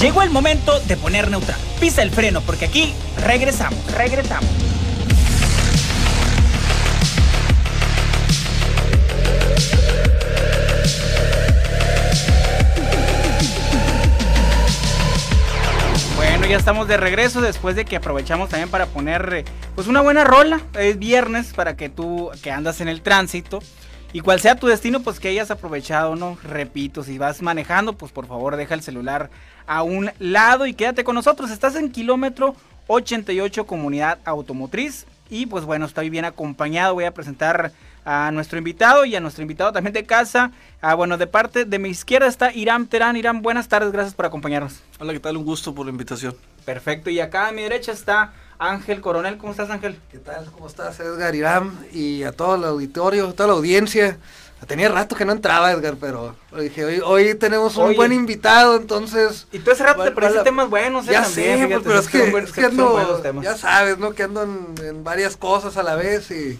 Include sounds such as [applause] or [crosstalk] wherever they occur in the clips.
Llegó el momento de poner neutral. Pisa el freno porque aquí regresamos, regresamos. Bueno, ya estamos de regreso después de que aprovechamos también para poner eh, pues una buena rola. Es viernes para que tú que andas en el tránsito y cual sea tu destino, pues que hayas aprovechado, ¿no? Repito, si vas manejando, pues por favor deja el celular a un lado y quédate con nosotros. Estás en kilómetro 88 Comunidad Automotriz y pues bueno, estoy bien acompañado. Voy a presentar a nuestro invitado y a nuestro invitado también de casa. Ah, bueno, de parte de mi izquierda está Irán Terán. Irán, buenas tardes, gracias por acompañarnos. Hola, ¿qué tal? Un gusto por la invitación. Perfecto, y acá a mi derecha está Ángel Coronel. ¿Cómo estás, Ángel? ¿Qué tal? ¿Cómo estás, Edgar Irán? Y a todo el auditorio, a toda la audiencia. Tenía rato que no entraba, Edgar, pero dije, hoy, hoy tenemos un Oye. buen invitado, entonces... Y tú hace rato te vale. temas buenos, ¿eh? Ya También, sé, fíjate, pero es que, es ando, ya sabes, ¿no? Que ando en, en varias cosas a la vez y,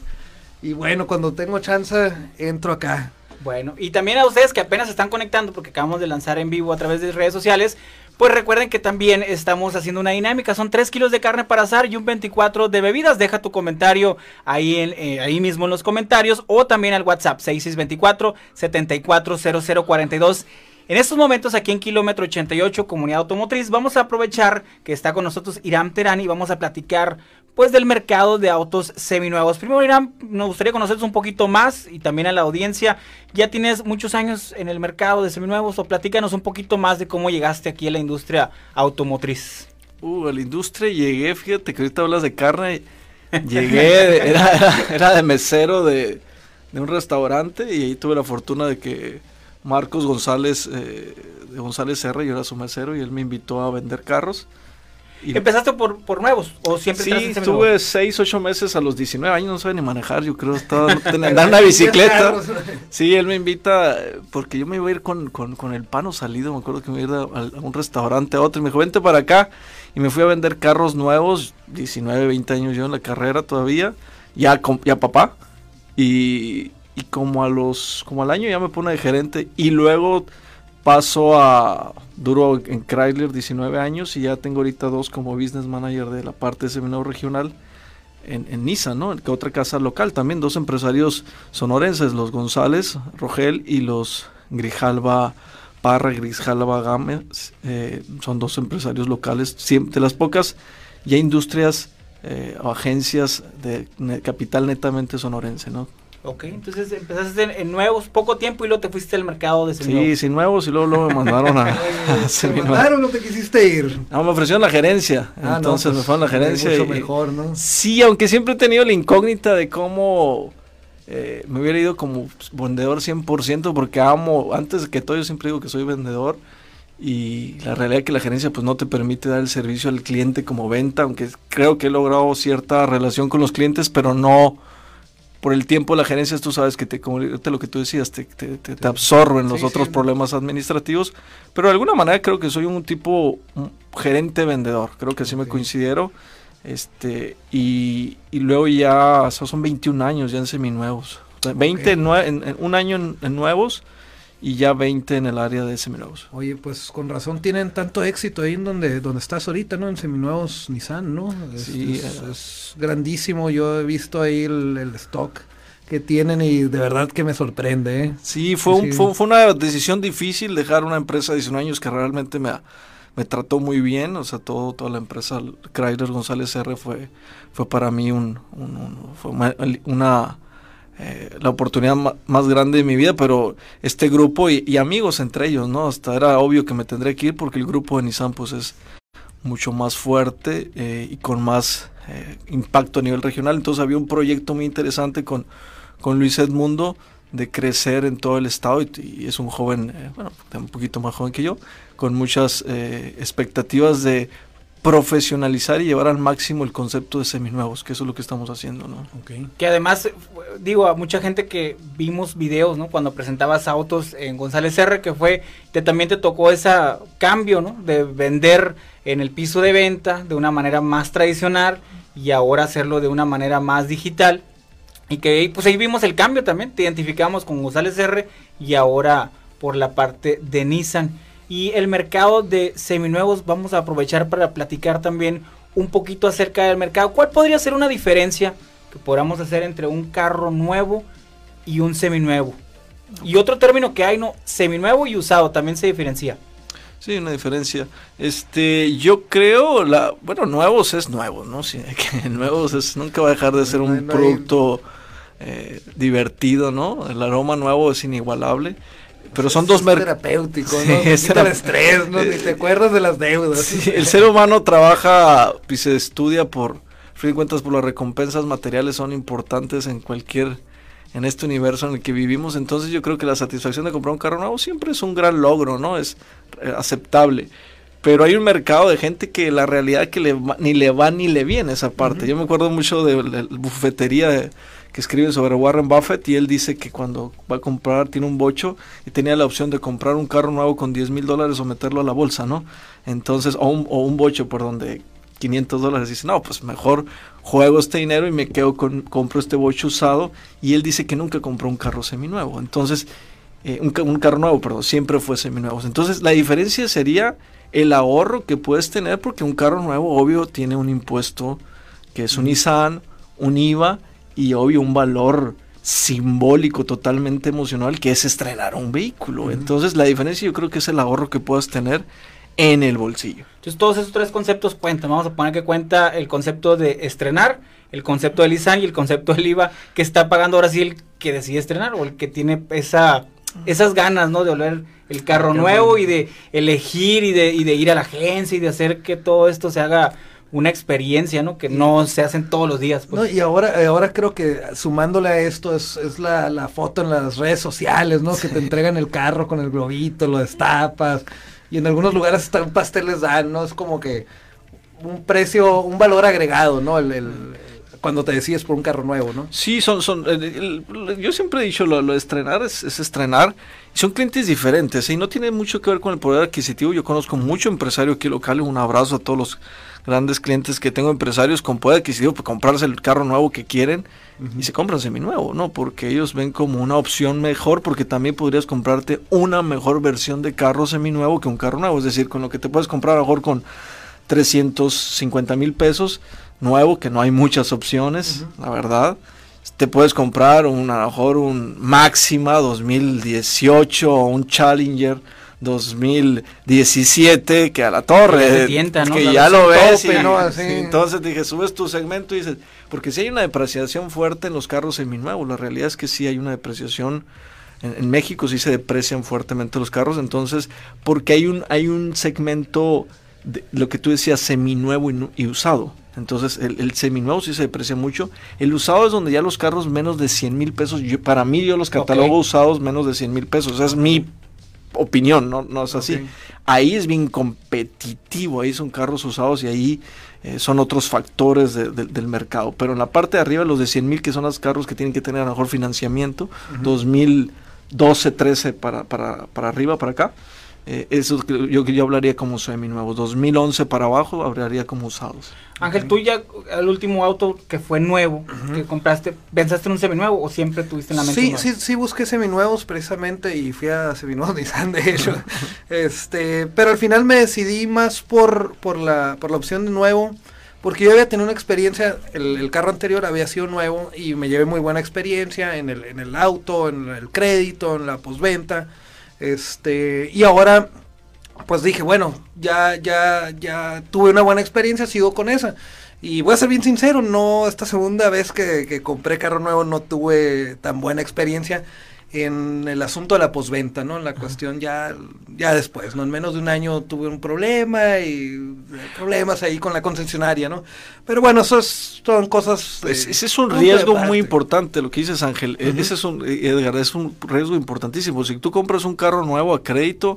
y bueno, cuando tengo chance, entro acá. Bueno, y también a ustedes que apenas se están conectando porque acabamos de lanzar en vivo a través de redes sociales, pues recuerden que también estamos haciendo una dinámica, son 3 kilos de carne para asar y un 24 de bebidas, deja tu comentario ahí, eh, ahí mismo en los comentarios o también al WhatsApp 6624 740042. En estos momentos aquí en Kilómetro 88, Comunidad Automotriz, vamos a aprovechar que está con nosotros Irán Terán y vamos a platicar pues del mercado de autos seminuevos. Primero Irán, nos gustaría conocerse un poquito más y también a la audiencia. Ya tienes muchos años en el mercado de seminuevos o platícanos un poquito más de cómo llegaste aquí a la industria automotriz. Uh, a la industria llegué, fíjate que ahorita hablas de carne. [laughs] Llegué, era, era, era de mesero de, de un restaurante y ahí tuve la fortuna de que Marcos González, eh, de González R, yo era su mesero y él me invitó a vender carros. Y ¿Empezaste por, por nuevos o siempre Sí, estuve 6, 8 meses a los 19 años, no sabía ni manejar, yo creo, estaba [laughs] andar en una bicicleta. Sí, él me invita, porque yo me iba a ir con, con, con el pano salido, me acuerdo que me iba a ir a, a un restaurante a otro, y me dijo, vente para acá, y me fui a vender carros nuevos, 19, 20 años yo en la carrera todavía, ya, ya papá, y, y como a los, como al año ya me pone de gerente, y luego paso a, duro en Chrysler 19 años, y ya tengo ahorita dos como business manager de la parte de seminario regional, en, en Nissan, ¿no? Que otra casa local también, dos empresarios sonorenses, los González, Rogel y los Grijalva Parra, Grijalva Gámez, eh, son dos empresarios locales, de las pocas ya industrias eh, o agencias de capital netamente sonorense, ¿no? Ok, entonces empezaste en, en nuevos poco tiempo y luego te fuiste al mercado de Sí, seminuevos. sin nuevos y luego, luego me mandaron a, [laughs] [laughs] a ¿Te seminuevos. mandaron o te quisiste ir? No, me ofrecieron la gerencia, Ah, no, entonces pues, me fueron a la gerencia. Mucho y- mejor, ¿no? Sí, aunque siempre he tenido la incógnita de cómo eh, me hubiera ido como vendedor 100%, porque amo, antes que todo yo siempre digo que soy vendedor y la realidad es que la gerencia pues no te permite dar el servicio al cliente como venta, aunque creo que he logrado cierta relación con los clientes, pero no por el tiempo de la gerencia, tú sabes que te, como lo que tú decías, te, te, te- te absorben los Sí, otros sí. problemas administrativos, pero de alguna manera creo que soy un tipo un gerente vendedor, creo que así me considero. Este, y, y luego ya, o sea, son 21 años ya en seminuevos. O sea, 20 en nue- en, en un año en, en nuevos y ya 20 en el área de seminuevos. Oye, pues con razón tienen tanto éxito ahí en donde, donde estás ahorita, ¿no? En seminuevos Nissan, ¿no? Es, Sí, es, eh. es grandísimo. Yo he visto ahí el, el stock que tienen y de verdad que me sorprende, ¿eh? Sí, fue, un- Sí. fue, fue una decisión difícil dejar una empresa de 19 años que realmente me, me trató muy bien. O sea, todo, toda la empresa, Chrysler González R fue, fue para mí un, un- un- fue una, una, eh, la oportunidad más grande de mi vida, pero este grupo y, amigos entre ellos, ¿no? Hasta era obvio que me tendré que ir porque el grupo de Nissan pues es mucho más fuerte eh, y con más eh, impacto a nivel regional. Entonces había un proyecto muy interesante con, con Luis Edmundo de crecer en todo el estado y, y es un joven, eh, bueno, un poquito más joven que yo, con muchas expectativas de profesionalizar y llevar al máximo el concepto de seminuevos, que eso es lo que estamos haciendo, ¿no? Que además, digo, a mucha gente que vimos videos, ¿no? Cuando presentabas autos en González R, que fue, que también te tocó ese cambio, ¿no? De vender en el piso de venta de una manera más tradicional y ahora hacerlo de una manera más digital. Y que ahí, pues ahí vimos el cambio también, te identificamos con González R y ahora por la parte de Nissan. Y el mercado de seminuevos, vamos a aprovechar para platicar también un poquito acerca del mercado. ¿Cuál podría ser una diferencia que podamos hacer entre un carro nuevo y un seminuevo? Y otro término que hay, ¿no? Seminuevo y usado también se diferencia. Sí, una diferencia. Este, yo creo, la, bueno, nuevos es nuevo, ¿no? Sí, [laughs] que nuevos es, nunca va a dejar de ser un producto eh, divertido, ¿no? El aroma nuevo es inigualable. Pero son dos mercados. terapéutico, [laughs] ¿no? es el estrés, ¿no? Ni te acuerdas de las deudas. Sí, el ser humano trabaja y se estudia por, fin de cuentas, por las recompensas materiales son importantes en cualquier en este universo en el que vivimos. Entonces yo creo que la satisfacción de comprar un carro nuevo siempre es un gran logro, ¿no? Es eh, aceptable. Pero hay un mercado de gente que la realidad que le ni le va ni le viene esa parte. Yo me acuerdo mucho de la bufetería que escribe sobre Warren Buffett y él dice que cuando va a comprar tiene un bocho y tenía la opción de comprar un carro nuevo con 10 mil dólares o meterlo a la bolsa, ¿no? Entonces, o un, o un bocho por donde 500 dólares. Dice, no, pues mejor juego este dinero y me quedo con, compro este bocho usado. Y él dice que nunca compró un carro seminuevo. Entonces, eh, un, un, carro nuevo, perdón, siempre fue seminuevo. Entonces, la diferencia sería el ahorro que puedes tener, porque un carro nuevo, obvio, tiene un impuesto que es un Nissan, un IVA y, obvio, un valor simbólico, totalmente emocional, que es estrenar un vehículo. Entonces, la diferencia yo creo que es el ahorro que puedas tener en el bolsillo. Entonces todos esos tres conceptos cuentan. Vamos a poner que cuenta el concepto de estrenar, el concepto del ISAN y el concepto del IVA que está pagando ahora sí el que decide estrenar o el que tiene esa esas ganas, ¿no? De oler el carro nuevo y de elegir y de, y de ir a la agencia y de hacer que todo esto se haga una experiencia, ¿no? Que no se hacen todos los días. Pues. No, y ahora, ahora creo que sumándole a esto es, es la, la, foto en las redes sociales, ¿no? Que te entregan el carro con el globito, lo destapas y en algunos lugares hasta un pastel les dan, ¿no? Es como que un precio, un valor agregado, ¿no? El, cuando te decides por un carro nuevo, ¿no? Sí, son, son, yo siempre he dicho, lo, de estrenar es, estrenar, son clientes diferentes, ¿eh? y no tiene mucho que ver con el poder adquisitivo, yo conozco mucho empresario aquí local, un abrazo a todos los grandes clientes que tengo, empresarios con poder adquisitivo para comprarse el carro nuevo que quieren, y se compran seminuevo, ¿no? Porque ellos ven como una opción mejor, porque también podrías comprarte una mejor versión de carro seminuevo que un carro nuevo. Es decir, con lo que te puedes comprar a lo mejor con 350 mil pesos nuevo, que no hay muchas opciones, la verdad. Te puedes comprar un, a lo mejor un Máxima 2018 o un Challenger 2017 que a la torre que, ya lo ves entonces dije subes tu segmento y dices porque si hay una depreciación fuerte en los carros seminuevos la realidad es que sí hay una depreciación en, México sí se deprecian fuertemente los carros entonces porque hay un hay un segmento de lo que tú decías seminuevo y, y usado entonces, el, el, seminuevo sí se deprecia mucho. El usado es donde ya los carros menos de 100 mil pesos. Yo, para mí, yo los catalogo usados menos de 100 mil pesos. Es mi opinión, no, no es así. Ahí es bien competitivo, ahí son carros usados y ahí eh, son otros factores del mercado. Pero en la parte de arriba, los de 100 mil, que son los carros que tienen que tener a lo mejor financiamiento, 2012, 13 para, para, para arriba, para acá, eh, eso yo, yo hablaría como semi-nuevos. 2011 para abajo hablaría como usados. Ángel, tú ya el último auto que fue nuevo, que compraste, ¿pensaste en un seminuevo o siempre tuviste en la mente? Sí, sí, sí busqué seminuevos precisamente y fui a seminuevos [laughs] Nissan de hecho. este, pero al final me decidí más por, por, la, por la opción de nuevo. Porque yo había tenido una experiencia, el, el, carro anterior había sido nuevo y me llevé muy buena experiencia en el, en el auto, en el crédito, en la postventa. Este, y ahora, pues dije, bueno, ya, ya, ya tuve una buena experiencia, sigo con esa. Y voy a ser bien sincero, no, esta segunda vez que, que compré carro nuevo no tuve tan buena experiencia en el asunto de la posventa, ¿no? En la cuestión ya, ya después, ¿no? En menos de un año tuve un problema y problemas ahí con la concesionaria, ¿no? Pero bueno, eso son cosas... ese es un riesgo muy importante, lo que dices Ángel. E, ese es un, Edgar, es un riesgo importantísimo. Si tú compras un carro nuevo a crédito,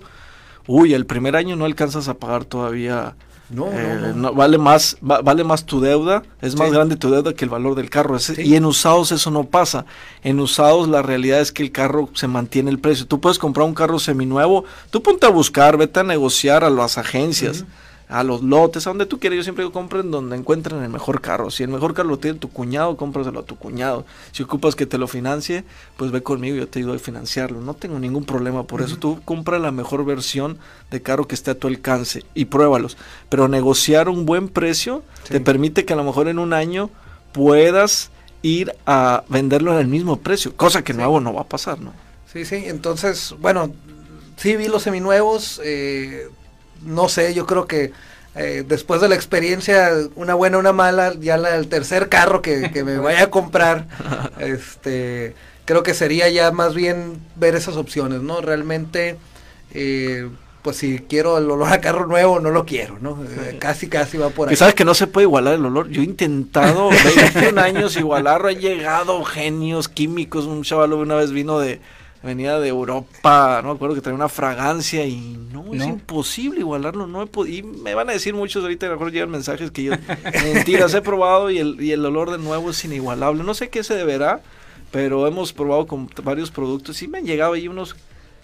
uy, el primer año no alcanzas a pagar todavía no, eh, no, vale más vale más tu deuda, es más grande tu deuda que el valor del carro. Y en usados eso no pasa. En usados la realidad es que el carro se mantiene el precio. Tú puedes comprar un carro seminuevo, tú ponte a buscar, vete a negociar a las agencias. A los lotes, a donde tú quieras. Yo siempre digo, compren donde encuentren el mejor carro. Si el mejor carro lo tiene tu cuñado, cómpraselo a tu cuñado. Si ocupas que te lo financie, pues ve conmigo, yo te ayudo a financiarlo. No tengo ningún problema por eso. Tú compra la mejor versión de carro que esté a tu alcance y pruébalos. Pero negociar un buen precio te permite que a lo mejor en un año puedas ir a venderlo al mismo precio, cosa que nuevo no va a pasar, ¿no? Sí, sí, entonces, bueno, sí vi los seminuevos, eh, no sé, yo creo que eh, después de la experiencia, una buena, una mala, ya la, el tercer carro que, me [laughs] vaya a comprar, este, creo que sería ya más bien ver esas opciones, ¿no? Realmente, eh, pues si quiero el olor a carro nuevo, no lo quiero, ¿no? Eh, casi, casi va por ahí. Y sabes que no se puede igualar el olor. Yo he intentado 21 años igualarlo, han llegado genios químicos, un chaval una vez vino de venía de Europa, no me acuerdo que traía una fragancia y no, es imposible igualarlo, no he y me van a decir muchos ahorita, a lo mejor llegan mensajes que yo, [laughs] mentiras, he probado y el, y el olor de nuevo es inigualable, no sé qué se deberá, pero hemos probado con varios productos y me han llegado ahí unos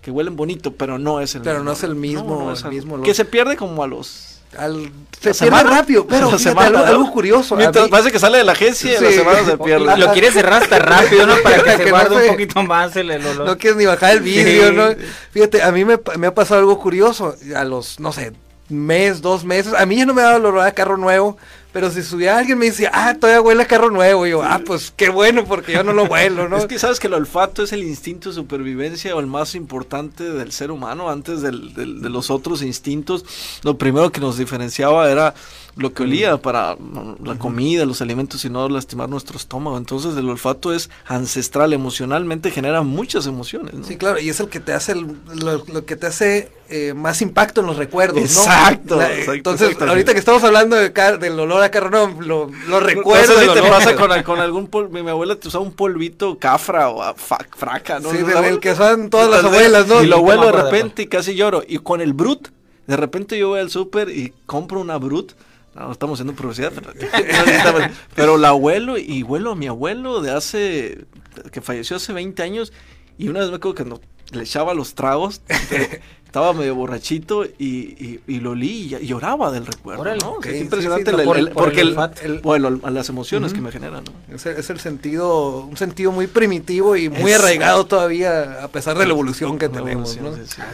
que huelen bonito, pero no es el pero mismo. no es el mismo, el mismo olor. Que se pierde como a los al, se pierde rápido, pero algo, curioso. parece que sale de la agencia y la semana se pierde. Lo quieres cerrar hasta rápido, ¿no? Para que, [laughs] se guarde un poquito más el, olor. No quieres ni bajar el vídeo, ¿no? Fíjate, a mí me, me, ha pasado algo curioso. A los, no sé, mes, dos meses. A mí ya no me daba el olor a carro nuevo. Pero si subía alguien me decía, ah, todavía huele a carro nuevo. Y yo, ah, pues qué bueno, porque yo no lo huelo, ¿no? [laughs] es que sabes que el olfato es el instinto de supervivencia o el más importante del ser humano antes del, del, de los otros instintos. Lo primero que nos diferenciaba era lo que olía para la comida, los alimentos y no lastimar nuestro estómago. Entonces el olfato es ancestral, emocionalmente genera muchas emociones. ¿no? Sí, claro, y es el que te hace lo, que te hace eh, más impacto en los recuerdos, exacto, exacto entonces, ahorita que estamos hablando de del olor a carro, no, lo, lo recuerdo. No sé te pasa con, con algún polvo, mi, abuela te usaba un polvito cafra o fraca, ¿no? Sí, del que usan todas las abuelas, ¿no? Y lo huelo de repente y casi lloro. Y con el Brut, de repente yo voy al súper y compro una Brut no, estamos haciendo [laughs] publicidad, pero, el abuelo y vuelo a mi abuelo de hace, que falleció hace 20 años, y una vez me acuerdo que no, le echaba los tragos, [laughs] estaba medio borrachito y, y, lo olí y lloraba del recuerdo. ¿no? es impresionante porque el, bueno, las emociones que me generan. ¿no? Es, es, el sentido, un sentido muy primitivo y muy arraigado todavía a pesar de la evolución que tenemos. ¿no? Ah,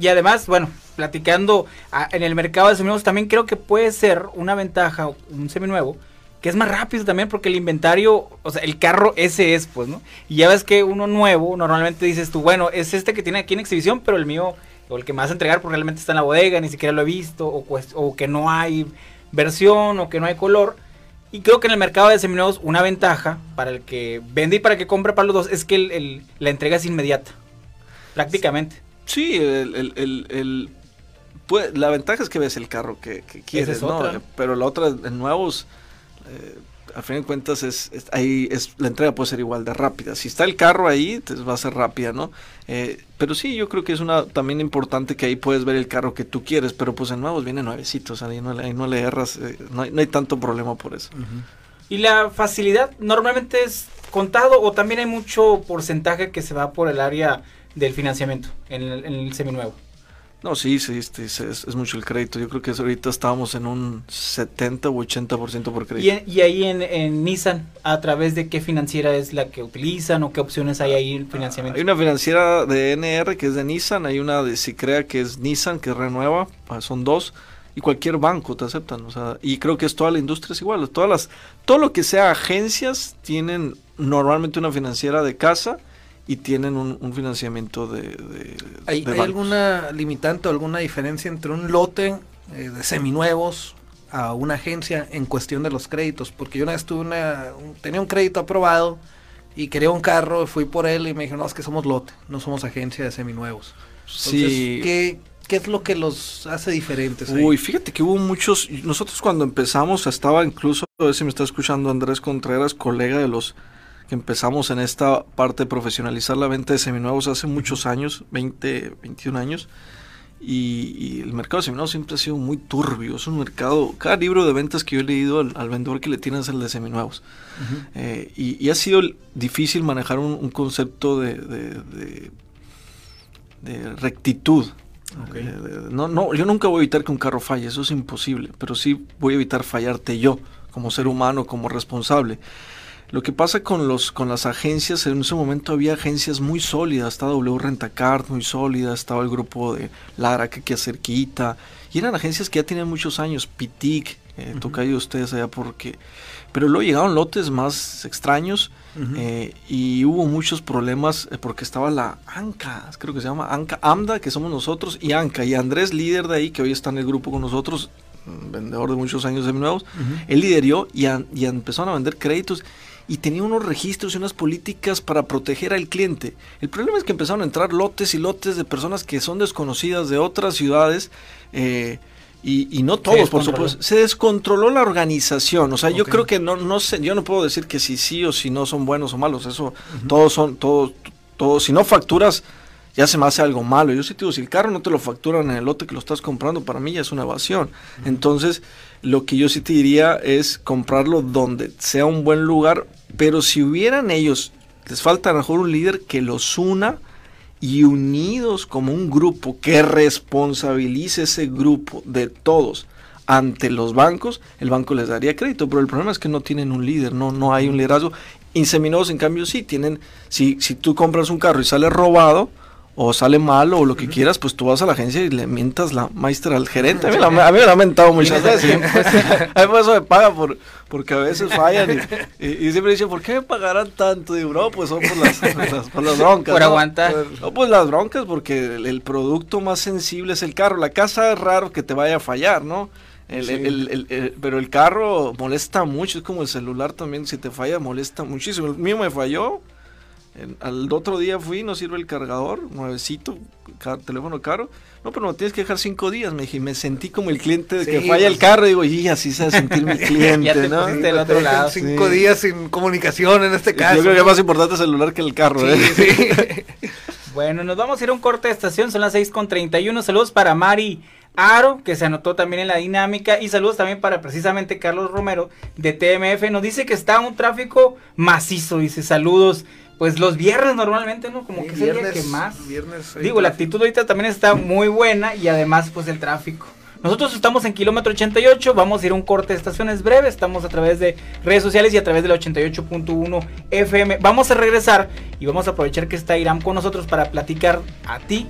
y además, bueno, platicando ah, en el mercado de seminuevos también creo que puede ser una ventaja, un seminuevo, que es más rápido también porque el inventario, o sea, el carro ese es, pues, ¿no? Y ya ves que uno nuevo, normalmente dices tú, bueno, es este que tiene aquí en exhibición, pero el mío, o el que me vas a entregar, porque realmente está en la bodega, ni siquiera lo he visto, o, o que no hay versión, o que no hay color. Y creo que en el mercado de seminuevos una ventaja para el que vende y para el que compra para los dos es que el, la entrega es inmediata, prácticamente. Sí, el, pues, la ventaja es que ves el carro que, quieres, ¿no? Pero la otra, en nuevos eh, a fin de cuentas es, ahí es la entrega puede ser igual de rápida. Si está el carro ahí, entonces va a ser rápida, ¿no? Eh, pero sí, yo creo que es una también importante que ahí puedes ver el carro que tú quieres, pero pues en nuevos viene nuevecitos, ahí no, ahí no le erras, eh, no, hay, no, hay, tanto problema por eso. Y la facilidad normalmente es contado o también hay mucho porcentaje que se va por el área del financiamiento en el, en el seminuevo. No, sí, sí, sí es, mucho el crédito. Yo creo que ahorita estábamos en un 70 u 80% por crédito. ¿Y, ahí en, Nissan, a través de qué financiera es la que utilizan o qué opciones hay ahí en financiamiento? Hay una financiera de NR que es de Nissan, hay una de Cicrea que es Nissan, que renueva, ah, son dos. Y cualquier banco te aceptan, o sea, y creo que es toda la industria es igual, todas las, todo lo que sea agencias tienen normalmente una financiera de casa, y tienen un, financiamiento de... ¿Hay, alguna limitante o alguna diferencia entre un lote eh, de seminuevos a una agencia en cuestión de los créditos? Porque yo una vez tuve una, tenía un crédito aprobado y quería un carro, fui por él y me dijeron, no, es que somos lote, no somos agencia de seminuevos. sí. ¿qué, ¿Qué es lo que los hace diferentes? Uy, fíjate que hubo muchos. Nosotros cuando empezamos, estaba incluso, a ver si me está escuchando Andrés Contreras, colega de los que empezamos en esta parte de profesionalizar la venta de seminuevos hace muchos años, 20, 21 años. Y, el mercado de seminuevos siempre ha sido muy turbio. Es un mercado, cada libro de ventas que yo he leído al, vendedor que le tiene es el de seminuevos. Eh, y, ha sido difícil manejar un, concepto de, de, rectitud. Eh, no, no, yo nunca voy a evitar que un carro falle, eso es imposible, pero sí voy a evitar fallarte yo, como ser humano, como responsable. Lo que pasa con, los, con las agencias, en ese momento había agencias muy sólidas, estaba W Rentacard muy sólida, estaba el grupo de Lara que aquí cerquita, y eran agencias que ya tenían muchos años, Pitic, eh, uh ustedes allá porque... Pero luego llegaron lotes más extraños eh, y hubo muchos problemas eh, porque estaba la ANCA, creo que se llama ANCA, AMDA, que somos nosotros, y ANCA, y Andrés, líder de ahí, que hoy está en el grupo con nosotros, vendedor de muchos años de nuevos, él lideró y, y empezaron a vender créditos y tenía unos registros y unas políticas para proteger al cliente. El problema es que empezaron a entrar lotes y lotes de personas que son desconocidas de otras ciudades. Eh, y, no todos, por supuesto. Se descontroló la organización. O sea, yo creo que no, no sé, yo no puedo decir que si sí o si no son buenos o malos. Eso, todos son, todos, todos, si no facturas, ya se me hace algo malo. Yo sí te digo, si el carro no te lo facturan en el lote que lo estás comprando, para mí ya es una evasión. Entonces, lo que yo sí te diría es comprarlo donde sea un buen lugar, pero si hubieran ellos, les falta a lo mejor un líder que los una y unidos como un grupo que responsabilice ese grupo de todos ante los bancos, el banco les daría crédito, pero el problema es que no tienen un líder, no, no hay un liderazgo. Inseminosos, en cambio, sí tienen, si, si tú compras un carro y sale robado, o sale mal o lo que quieras, pues tú vas a la agencia y le mientas la maestra al gerente. A mí, [laughs] me lo han mentado muchas veces. a mí [laughs] eso me paga por, porque a veces [laughs] fallan y, siempre dicen, ¿por qué me pagarán tanto? Digo, no, pues son por las, por las, broncas. Por aguantar. No, pues las broncas porque el, producto más sensible es el carro. La casa es raro que te vaya a fallar, ¿no? El, pero el carro molesta mucho, es como el celular también, si te falla molesta muchísimo. El mío me falló al otro día fui, no sirve el cargador, nuevecito, teléfono caro. No, pero no tienes que dejar cinco días. Me dije, me sentí como el cliente de que falla el pues carro. Digo, y así se va a sentir mi [laughs] cliente, ¿no? del otro lado. Cinco días sin comunicación en este caso. Yo creo que es más importante el celular que el carro, ¿eh? [laughs] bueno, nos vamos a ir a un corte de estación, son las 6 con 31. Saludos para Mari Aro, que se anotó también en la dinámica. Y saludos también para precisamente Carlos Romero de TMF. Nos dice que está un tráfico macizo. Dice saludos pues los viernes normalmente, ¿no? Como que sería que más. Digo, la actitud ahorita también está muy buena y además pues el tráfico. Nosotros estamos en kilómetro 88, vamos a ir a un corte de estaciones breve, estamos a través de redes sociales y a través del 88.1 FM. Vamos a regresar y vamos a aprovechar que está Iram con nosotros para platicar a ti,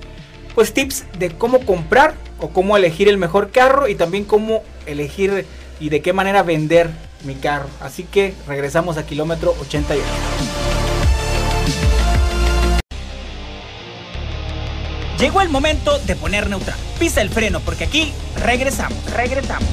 pues tips de cómo comprar o cómo elegir el mejor carro y también cómo elegir y de qué manera vender mi carro. Así que regresamos a kilómetro 88. Llegó el momento de poner neutral. Pisa el freno porque aquí regresamos, regresamos.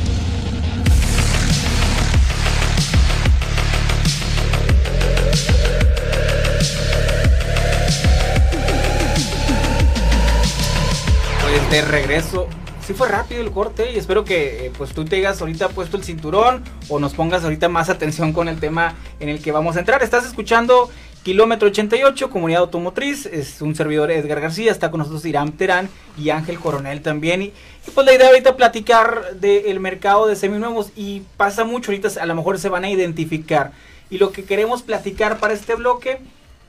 Pues de regreso. Sí fue rápido el corte y espero que eh, pues tú te hayas ahorita puesto el cinturón o nos pongas ahorita más atención con el tema en el que vamos a entrar. Estás escuchando Kilómetro 88, Comunidad Automotriz, es un servidor Edgar García, está con nosotros Irán Terán y Ángel Coronel también. Y, pues la idea ahorita platicar del mercado de seminuevos y pasa mucho, ahorita a lo mejor se van a identificar. Y lo que queremos platicar para este bloque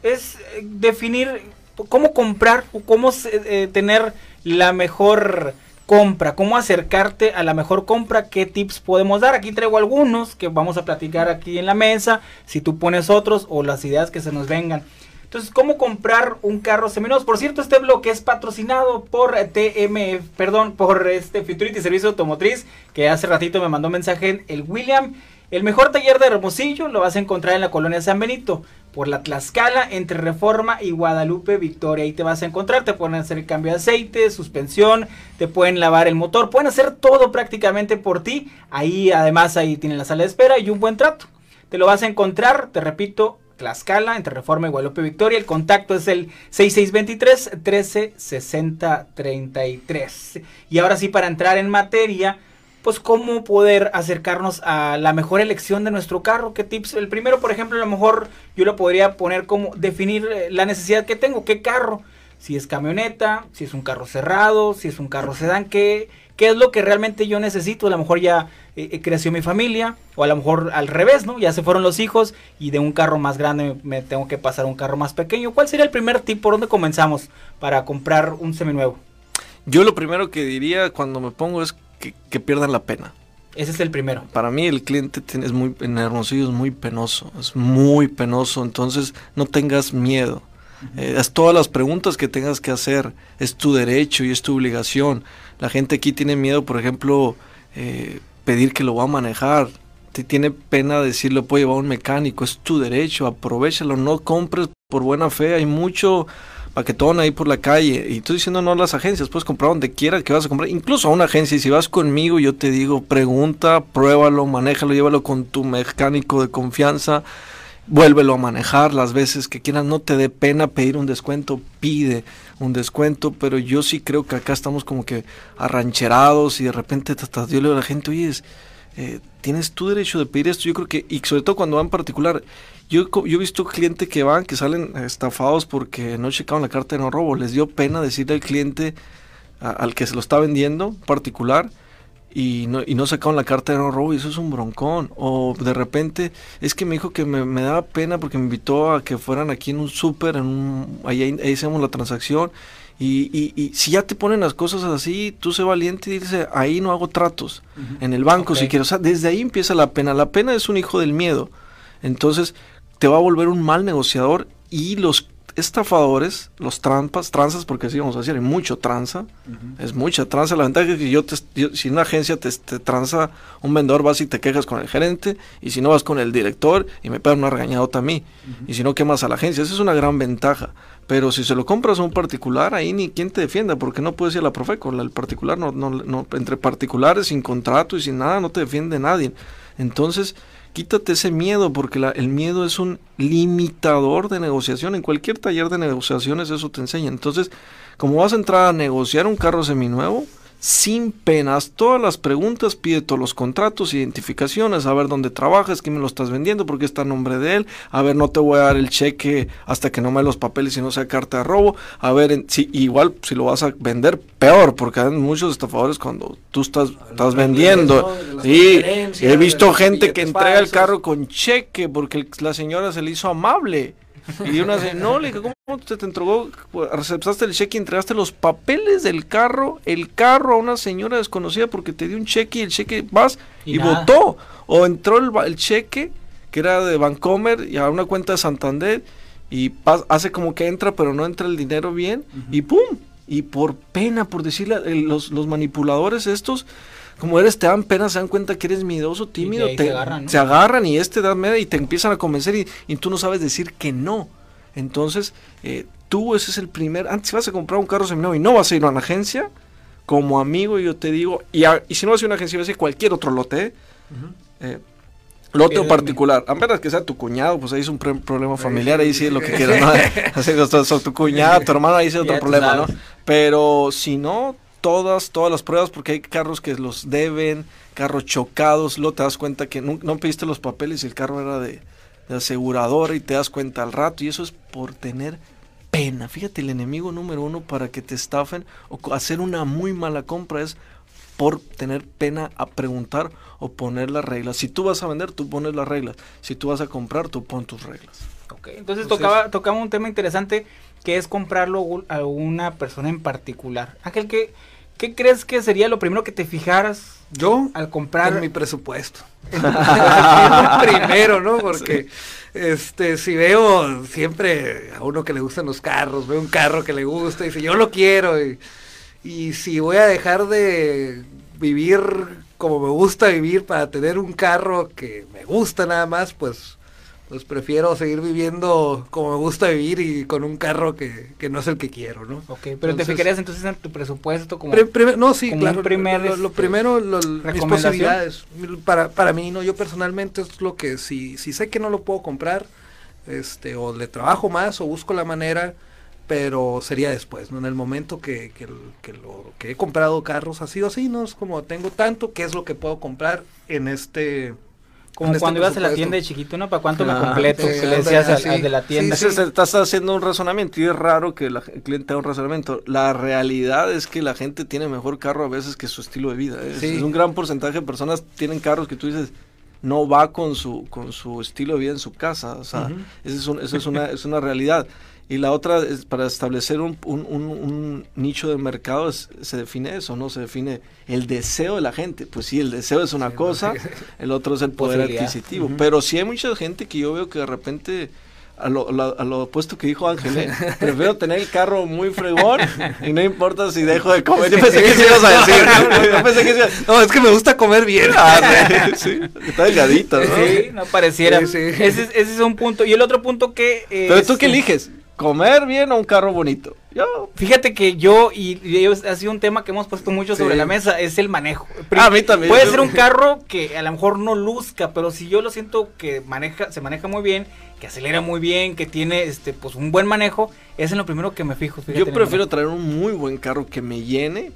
es eh, definir cómo comprar o cómo eh, tener la mejor compra, cómo acercarte a la mejor compra, qué tips podemos dar. Aquí traigo algunos que vamos a platicar aquí en la mesa, si tú pones otros o las ideas que se nos vengan. Entonces, ¿cómo comprar un carro seminuevo? Por cierto, este bloque es patrocinado por TM, perdón, por este Futurity Servicio Automotriz, que hace ratito me mandó mensaje en el William. El mejor taller de Hermosillo lo vas a encontrar en la colonia San Benito por la Tlaxcala entre Reforma y Guadalupe Victoria. Ahí te vas a encontrar, te pueden hacer el cambio de aceite, suspensión, te pueden lavar el motor, pueden hacer todo prácticamente por ti. Ahí además ahí tienen la sala de espera y un buen trato. Te lo vas a encontrar, te repito, Tlaxcala entre Reforma y Guadalupe Victoria. El contacto es el 6623 1360 33. Y ahora sí para entrar en materia, pues cómo poder acercarnos a la mejor elección de nuestro carro, qué tips. El primero, por ejemplo, a lo mejor yo lo podría poner como definir eh, la necesidad que tengo, qué carro, si es camioneta, si es un carro cerrado, si es un carro sedán, qué, qué es lo que realmente yo necesito. A lo mejor ya eh, creció mi familia, o a lo mejor al revés, ¿no? Ya se fueron los hijos y de un carro más grande me, tengo que pasar a un carro más pequeño. ¿Cuál sería el primer tip por dónde comenzamos para comprar un seminuevo? Yo lo primero que diría cuando me pongo es que, que pierdan la pena. Ese es el primero. Para mí el cliente tiene, es muy, en Hermosillo es muy penoso, es muy penoso, entonces no tengas miedo. Eh, haz todas las preguntas que tengas que hacer, es tu derecho y es tu obligación. La gente aquí tiene miedo, por ejemplo, eh, pedir que lo va a manejar. Te tiene pena decirle, puedo llevar a un mecánico, es tu derecho, aprovechalo, no compres por buena fe, hay mucho paquetón ahí por la calle. Y estoy diciendo no a las agencias, puedes comprar donde quieras que vas a comprar, incluso a una agencia. Y si vas conmigo, yo te digo, pregunta, pruébalo, manéjalo, llévalo con tu mecánico de confianza, vuélvelo a manejar las veces que quieras. No te dé pena pedir un descuento, pide un descuento. Pero yo sí creo que acá estamos como que arrancherados y de repente hasta yo le a la gente, oye, eh, tienes tu derecho de pedir esto. Yo creo que, y sobre todo cuando va en particular, yo, yo he visto clientes que van, que salen estafados porque no checaron la carta de no robo. Les dio pena decirle al cliente al que se lo está vendiendo particular y no, y no sacaron la carta de no robo y eso es un broncón. O de repente es que me dijo que me, me daba pena porque me invitó a que fueran aquí en un súper, en un, ahí, ahí hacemos la transacción. Y, y, y, si ya te ponen las cosas así, tú sé valiente y dices, ahí no hago tratos. En el banco, okay. si quiero. O sea, desde ahí empieza la pena. La pena es un hijo del miedo. Entonces, te va a volver un mal negociador y los estafadores, los trampas, tranzas, porque así vamos a decir, hay mucho tranza, uh -huh. es mucha tranza. La ventaja es que yo, te, yo si una agencia te, te, tranza un vendedor, vas y te quejas con el gerente, y si no vas con el director y me pegan una regañadota a mí, uh -huh. y si no quemas a la agencia, esa es una gran ventaja. Pero si se lo compras a un particular, ahí ni quien te defienda, porque no puedes ir a la Profeco, el particular no, no, no, entre particulares, sin contrato y sin nada, no te defiende nadie. Entonces, quítate ese miedo, porque la, el miedo es un limitador de negociación. En cualquier taller de negociaciones eso te enseña. Entonces, como vas a entrar a negociar un carro seminuevo, sin penas, todas las preguntas, pide todos los contratos, identificaciones, a ver dónde trabajas, quién me lo estás vendiendo, porque está a nombre de él, a ver, no te voy a dar el cheque hasta que no me los papeles y no sea carta de robo, a ver, en, si, igual si lo vas a vender, peor, porque hay muchos estafadores cuando tú estás, estás vendiendo, sí, he visto gente que entrega el carro con cheque porque el, la señora se le hizo amable. Y una dice, no, le dije, ¿cómo te, te entregó? Aceptaste el cheque y entregaste los papeles del carro, el carro a una señora desconocida porque te dio un cheque y el cheque vas y, y votó. O entró el, el, cheque, que era de Bancomer, y a una cuenta de Santander, y pas, hace como que entra, pero no entra el dinero bien, uh -huh. y ¡pum! Y por pena, por decirle, los, los manipuladores estos como eres, te dan pena, se dan cuenta que eres miedoso, tímido, te, se, agarran, ¿no? se, agarran, y este da media y te empiezan a convencer y, y, tú no sabes decir que no. Entonces, eh, tú ese es el primer, antes si vas a comprar un carro seminuevo y no vas a ir a una agencia, como amigo yo te digo, y, a, y si no vas a ir a una agencia, vas a ir a cualquier otro lote, uh -huh. eh, lote o particular, a menos que sea tu cuñado, pues ahí es un problema familiar, ahí sí es lo que [laughs] quieras, ¿no? [laughs] Tu cuñado, tu hermano, ahí sí es otro problema, ¿no? Pero si no, todas, todas las pruebas, porque hay carros que los deben, carros chocados, luego te das cuenta que no, no pediste los papeles y el carro era de, de, aseguradora y te das cuenta al rato, y eso es por tener pena. Fíjate, el enemigo número uno para que te estafen o hacer una muy mala compra es por tener pena a preguntar o poner las reglas. Si tú vas a vender, tú pones las reglas. Si tú vas a comprar, tú pon tus reglas. Ok, entonces, entonces tocaba, tocaba un tema interesante que es comprarlo a una persona en particular. Ángel, ¿qué, ¿qué crees que sería lo primero que te fijaras yo al comprar? En mi presupuesto. [laughs] [laughs] primero, ¿no? Porque sí. este si veo siempre a uno que le gustan los carros, veo un carro que le gusta y dice, yo lo quiero. Y, y si voy a dejar de vivir como me gusta vivir para tener un carro que me gusta nada más, pues pues prefiero seguir viviendo como me gusta vivir y con un carro que, que no es el que quiero, ¿no? Ok, pero entonces, te fijarías entonces en tu presupuesto como... Pre, pre, no, sí, como claro. Primer, lo, lo, este, primero, lo, mis posibilidades. Para, para mí, no, yo personalmente es lo que, si, si sé que no lo puedo comprar, este, o le trabajo más o busco la manera, pero sería después, ¿no? En el momento que, que, que, lo, que he comprado carros así o así, ¿no? Es como tengo tanto, ¿qué es lo que puedo comprar en este como cuando ibas a la tienda de chiquito, ¿no? ¿Para cuánto ah, me completo? Sí, que le decías al, al, de la tienda. Sí, sí. Estás haciendo un razonamiento y es raro que la, el cliente haga un razonamiento. La realidad es que la gente tiene mejor carro a veces que su estilo de vida. Es, es un gran porcentaje de personas tienen carros que tú dices no va con su con su estilo de vida en su casa. O sea, uh -huh. eso, es, un, eso es, una, es una realidad. Y la otra es para establecer un, un- un- un nicho de mercado es- se define eso, ¿no? Se define el deseo de la gente. Pues sí, el deseo es una cosa, [laughs] el otro es el poder adquisitivo. Pero sí hay mucha gente que yo veo que de repente, a lo, a lo opuesto que dijo Ángel, ¿eh? [laughs] prefiero tener el carro muy fregón y no importa si dejo de comer. Yo pensé que sí ibas a decir. [laughs] Yo pensé que sí ibas- No, es que me gusta comer bien. Ah, sí, sí, está delgadito, ¿no? Sí, no pareciera. Sí, sí. Ese, es- ese es un punto. Y el otro punto que... eh, Pero tú qué es- eliges, comer bien o un carro bonito. Yo, Fíjate que yo, y, y ellos- ha sido un tema que hemos puesto mucho sobre la mesa, es el manejo. A mí también. Puede ser un [laughs] carro que a lo mejor no luzca, pero si yo lo siento que maneja, se maneja muy bien, que acelera muy bien, que tiene este pues un buen manejo, es en lo primero que me fijo. fíjate, yo prefiero traer un muy buen carro que me llene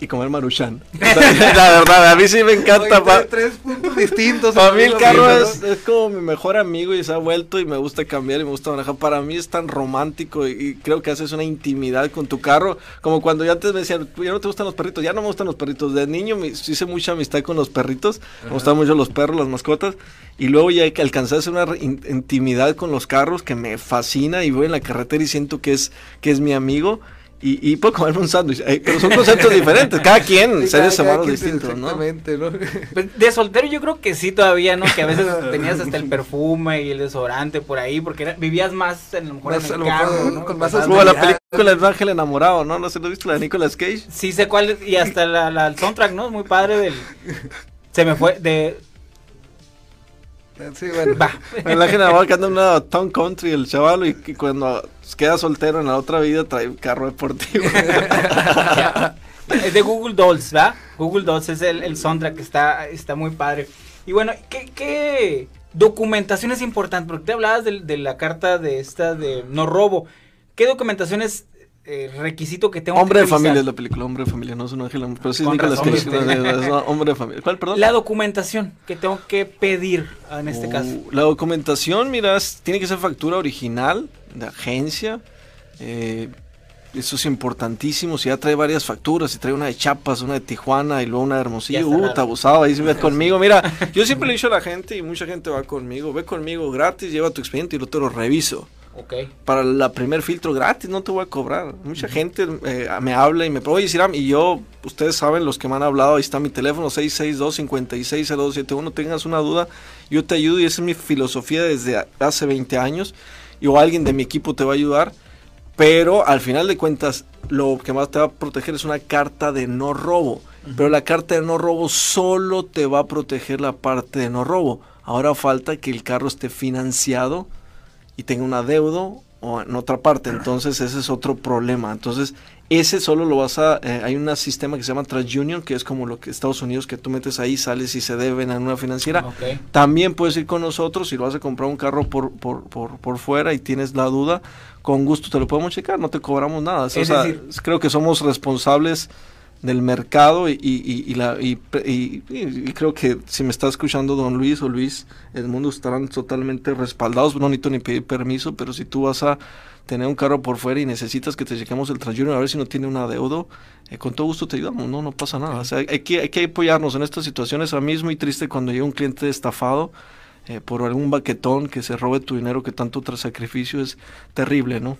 y comer maruchan. [laughs] la verdad, a mí sí me encanta. Oye, pa- tres puntos distintos. Para mí el carro es, es como mi mejor amigo y se ha vuelto y me gusta cambiar y me gusta manejar. Para mí es tan romántico y, y creo que haces una intimidad con tu carro. Como cuando yo antes me decían, ya no te gustan los perritos, ya no me gustan los perritos. De niño me hice mucha amistad con los perritos, me gustaban mucho los perros, las mascotas. Y luego ya que alcancé a hacer una in- intimidad con los carros que me fascina y voy en la carretera y siento que es, que es mi amigo. Y, y puedo comerme un sándwich, eh, pero son conceptos diferentes, cada [laughs] quien, Sí, seres humanos distintos, ¿no? Exactamente, ¿no? Pues, de soltero yo creo que sí todavía, ¿no? Que a veces [laughs] tenías hasta el perfume y el desodorante por ahí, porque era- vivías más en, a lo mejor Más, en a el lo mejor, carro, ¿no? con más Como la película El Ángel Enamorado, ¿no? No sé, ¿lo has visto la de Nicolas Cage? Sí sé cuál, y hasta la, la- el soundtrack, ¿no? Es muy padre del... Se me fue, de... Sí, bueno. Va. El Ángel Enamorado que anda en una town country, el chaval, y, y cuando queda soltero en la otra vida trae un carro deportivo. Es de Google Dolls, ¿va? Google Dolls es el, el soundtrack que está, está muy padre. Y bueno, ¿qué, qué documentación es importante? Porque te hablabas de, de la carta de esta de no robo. ¿Qué documentación es eh, requisito que tengo hombre que de familia es la película, Hombre de familia, no es un ángel, pero sí es Nicolas Cage. viste. no, es- es hombre de familia. ¿Cuál, perdón? La documentación que tengo que pedir en este Uh, caso. La documentación, mira, tiene que ser factura original de agencia. eh, eso es importantísimo. Si ya trae varias facturas, si trae una de Chiapas, una de Tijuana y luego una de Hermosillo, está uh, te abusado, ahí se ve conmigo. Mira, [laughs] yo siempre le he dicho a la gente y mucha gente va conmigo, ve conmigo gratis, lleva tu expediente y yo te lo reviso. Ok. Para la primer filtro gratis, no te voy a cobrar. Mucha gente eh, me habla y me oye, Siram, y yo, ustedes saben, los que me han hablado, ahí está mi teléfono, 662-560271, tengas una duda, yo te ayudo y esa es mi filosofía desde hace 20 años, y o alguien de mi equipo te va a ayudar, pero al final de cuentas, lo que más te va a proteger es una carta de no robo. Pero la carta de no robo solo te va a proteger la parte de no robo. Ahora falta que el carro esté financiado y tenga un adeudo o en otra parte. Entonces ese es otro problema. Entonces ese solo lo vas a... eh, hay un sistema que se llama TransUnion, que es como lo que Estados Unidos, que tú metes ahí, sales y se deben en una financiera. También puedes ir con nosotros si lo vas a comprar un carro por, por, por, por fuera y tienes la duda, con gusto te lo podemos checar, no te cobramos nada. O Es sea, decir- creo que somos responsables del mercado y, y, y- la, y, y- creo que si me está escuchando don Luis o Luis Edmundo estarán totalmente respaldados, no necesito ni pedir permiso, pero si tú vas a tener un carro por fuera y necesitas que te chequemos el TransJunior a ver si no tiene un adeudo, eh, con todo gusto te ayudamos, no, no pasa nada. O sea, hay que, hay que apoyarnos en estas situaciones. A mí es muy triste cuando llega un cliente estafado eh, por algún baquetón que se robe tu dinero que tanto sacrificio es terrible, ¿no?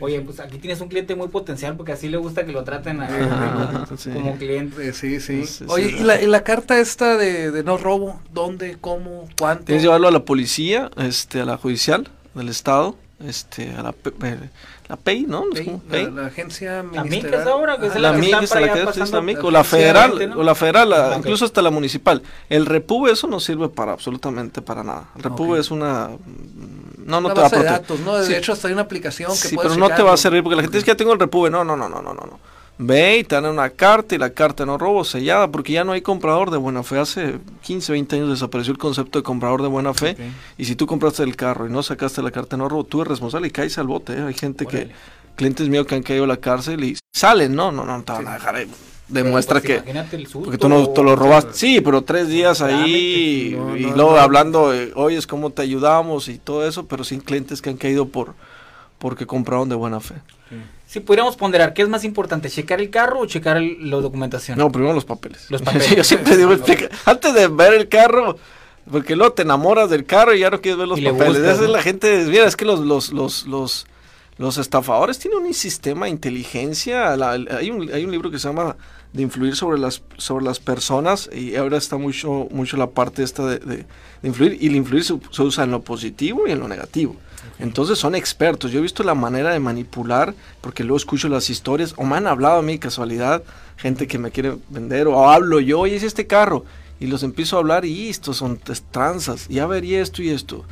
Oye, pues aquí tienes un cliente muy potencial porque así le gusta que lo traten a- Ajá, sí. como cliente. Eh, Sí, sí. Oye, sí. ¿y la, y la carta esta de, de no robo? ¿Dónde? ¿Cómo? ¿Cuánto? Tienes que llevarlo a la policía, este, a la judicial del estado, este, a la, eh, la PEI, ¿no? La, la agencia La ministerial. MIC es ahora, que es Ah, la La está para la allá que es, la la o la federal, o la federal, la- incluso hasta la municipal. El repube eso no sirve para absolutamente para nada. El repube es una... mm, No, no Una te va a base de proteger. datos, ¿no? De Sí. hecho, hasta hay una aplicación que Sí, puedes pero no te va a servir porque la gente dice que ya tengo el repube. No, no, no, no, no, no. No. Ve y te dan una carta y la carta no robo sellada porque ya no hay comprador de buena fe. Hace 15, 20 años desapareció el concepto de comprador de buena fe. Y si tú compraste el carro y no sacaste la carta no robo, tú eres responsable y caes al bote. ¿eh? Hay gente Órale. que, clientes míos que han caído a la cárcel y salen. No, no, no, te van a dejar ahí. Demuestra Pues que... Imagínate el. Porque tú no te lo robaste. Sí, pero tres días ahí. No, y no, luego no. hablando, eh, oye, es cómo te ayudamos y todo eso, pero sin clientes que han caído por porque compraron de buena fe. Si pudiéramos ponderar, ¿qué es más importante? ¿Checar el carro o checar la documentación? No, primero los papeles. Los [laughs] papeles. Sí, yo siempre digo, [laughs] explica- antes de ver el carro, porque luego te enamoras del carro y ya no quieres ver los Y papeles. la gente, mira, es que los, los, los, los, los estafadores tienen un sistema de inteligencia. hay, un, hay un libro que se llama de influir sobre las, sobre las personas y ahora está mucho, mucho la parte esta de, de, influir y el influir se, usa en lo positivo y en lo negativo. Entonces son expertos. Yo he visto la manera de manipular porque luego escucho las historias o me han hablado a mí casualidad, gente que me quiere vender o hablo yo, oye, es este carro y los empiezo a hablar y estos son tranzas, ya vería esto y esto.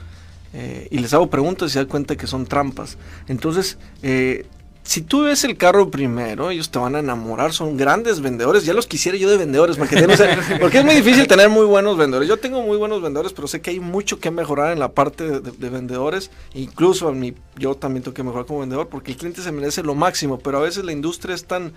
Eh, y les hago preguntas y se dan cuenta que son trampas. Entonces, eh, si tú ves el carro primero, ellos te van a enamorar, son grandes vendedores. Ya los quisiera yo de vendedores, [laughs] porque, es muy difícil tener muy buenos vendedores. Yo tengo muy buenos vendedores, pero sé que hay mucho que mejorar en la parte de, vendedores. Incluso a mí, yo también tengo que mejorar como vendedor, porque el cliente se merece lo máximo, pero a veces la industria es tan...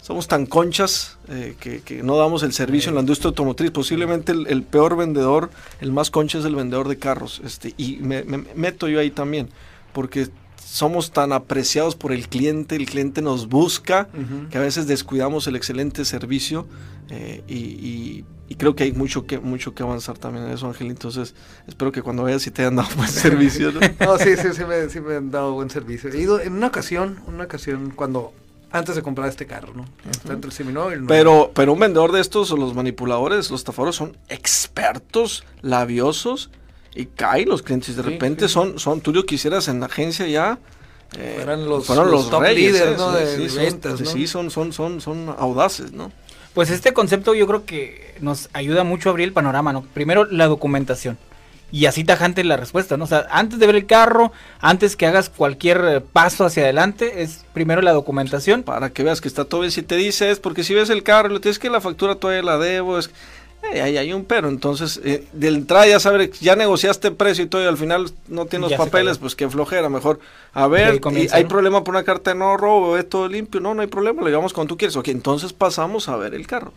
Somos tan conchas eh, que, no damos el servicio en la industria automotriz. Posiblemente el, peor vendedor, el más concha es el vendedor de carros. Este, y me meto yo ahí también, porque somos tan apreciados por el cliente, el cliente nos busca, que a veces descuidamos el excelente servicio eh, y, creo que hay mucho que mucho que avanzar también en eso, Ángel. Entonces, espero que cuando vayas y te hayan dado buen [laughs] servicio. ¿no? sí, sí, sí me, han dado buen servicio. He ido en una ocasión, una ocasión cuando antes de comprar este carro, ¿no? entre el Pero, pero un vendedor de estos, o los manipuladores, los estafadores, son expertos, labiosos y cae los clientes. De repente son, son, tú lo quisieras en la agencia ya. Eh, fueron los, fueron los, top líderes, ¿no? de, ventas, sí, son, son, son, son audaces, ¿no? Pues este concepto yo creo que nos ayuda mucho a abrir el panorama, ¿no? Primero la documentación. Y así tajante la respuesta, ¿no? O sea, antes de ver el carro, antes que hagas cualquier eh, paso hacia adelante, es primero la documentación. Para que veas que está todo bien. Si te dices, porque si ves el carro, le tienes que la factura todavía la debo, es eh, ahí hay un pero, entonces eh, de entrada ya sabes, ya negociaste precio y todo y al final no tienes los papeles, pues qué flojera, mejor, a ver, hay problema por una carta de no robo, es todo limpio, no, no hay problema, lo llevamos cuando tú quieres, ok, entonces pasamos a ver el carro.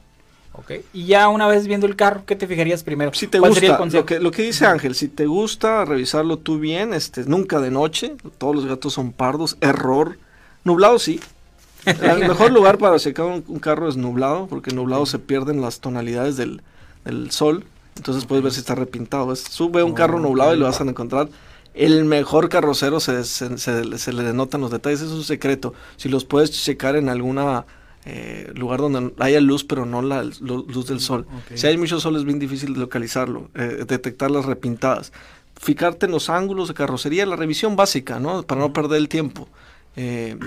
Ok, y ya una vez viendo el carro, ¿qué te fijarías primero? Si te gusta, lo que, lo que dice Ángel, si te gusta revisarlo tú bien, este, nunca de noche, todos los gatos son pardos, error, nublado sí, [laughs] el mejor lugar para checar un, carro es nublado, porque nublado se pierden las tonalidades del, sol. Entonces puedes ver si está repintado. sube un carro nublado y lo vas a encontrar. El mejor carrocero se, se, le denotan los detalles. Es un secreto. Si los puedes checar en alguna eh, lugar donde haya luz, pero no la luz del sol. Si hay mucho sol es bien difícil localizarlo, eh, detectar las repintadas. Fijarte en los ángulos de carrocería, la revisión básica, ¿no? Para no perder el tiempo. Eh,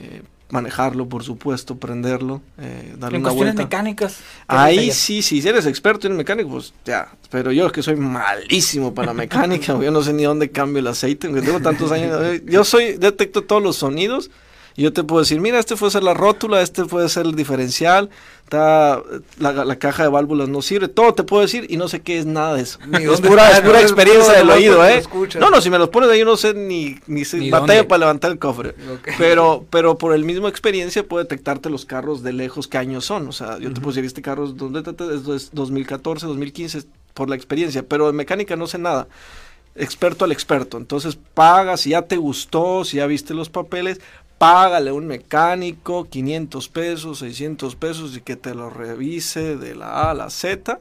eh manejarlo, por supuesto, prenderlo, eh, darle en una cuestiones mecánicas. Ahí sí, sí, si eres experto en mecánico, pues ya, pero yo es que soy malísimo para la mecánica, [laughs] yo no sé ni dónde cambio el aceite, aunque tengo tantos años, eh, yo soy, detecto todos los sonidos, y yo te puedo decir, mira, este puede ser la rótula, este puede ser el diferencial, está, la, caja de válvulas no sirve, todo te puedo decir y no sé qué es nada de eso. [laughs] es pura, pura experiencia del oído, ¿eh? No, no, si me los pones ahí yo no sé ni, ni, batalla para levantar el cofre. [laughs] Pero, pero por el mismo experiencia puedo detectarte los carros de lejos qué años son. O sea, yo te puedo decir, este carro es, es 2014, 2015, por la experiencia, pero de mecánica no sé nada experto al experto. Entonces pagas, si ya te gustó, si ya viste los papeles, págale a un mecánico 500 pesos, 600 pesos y que te lo revise de la A a la Z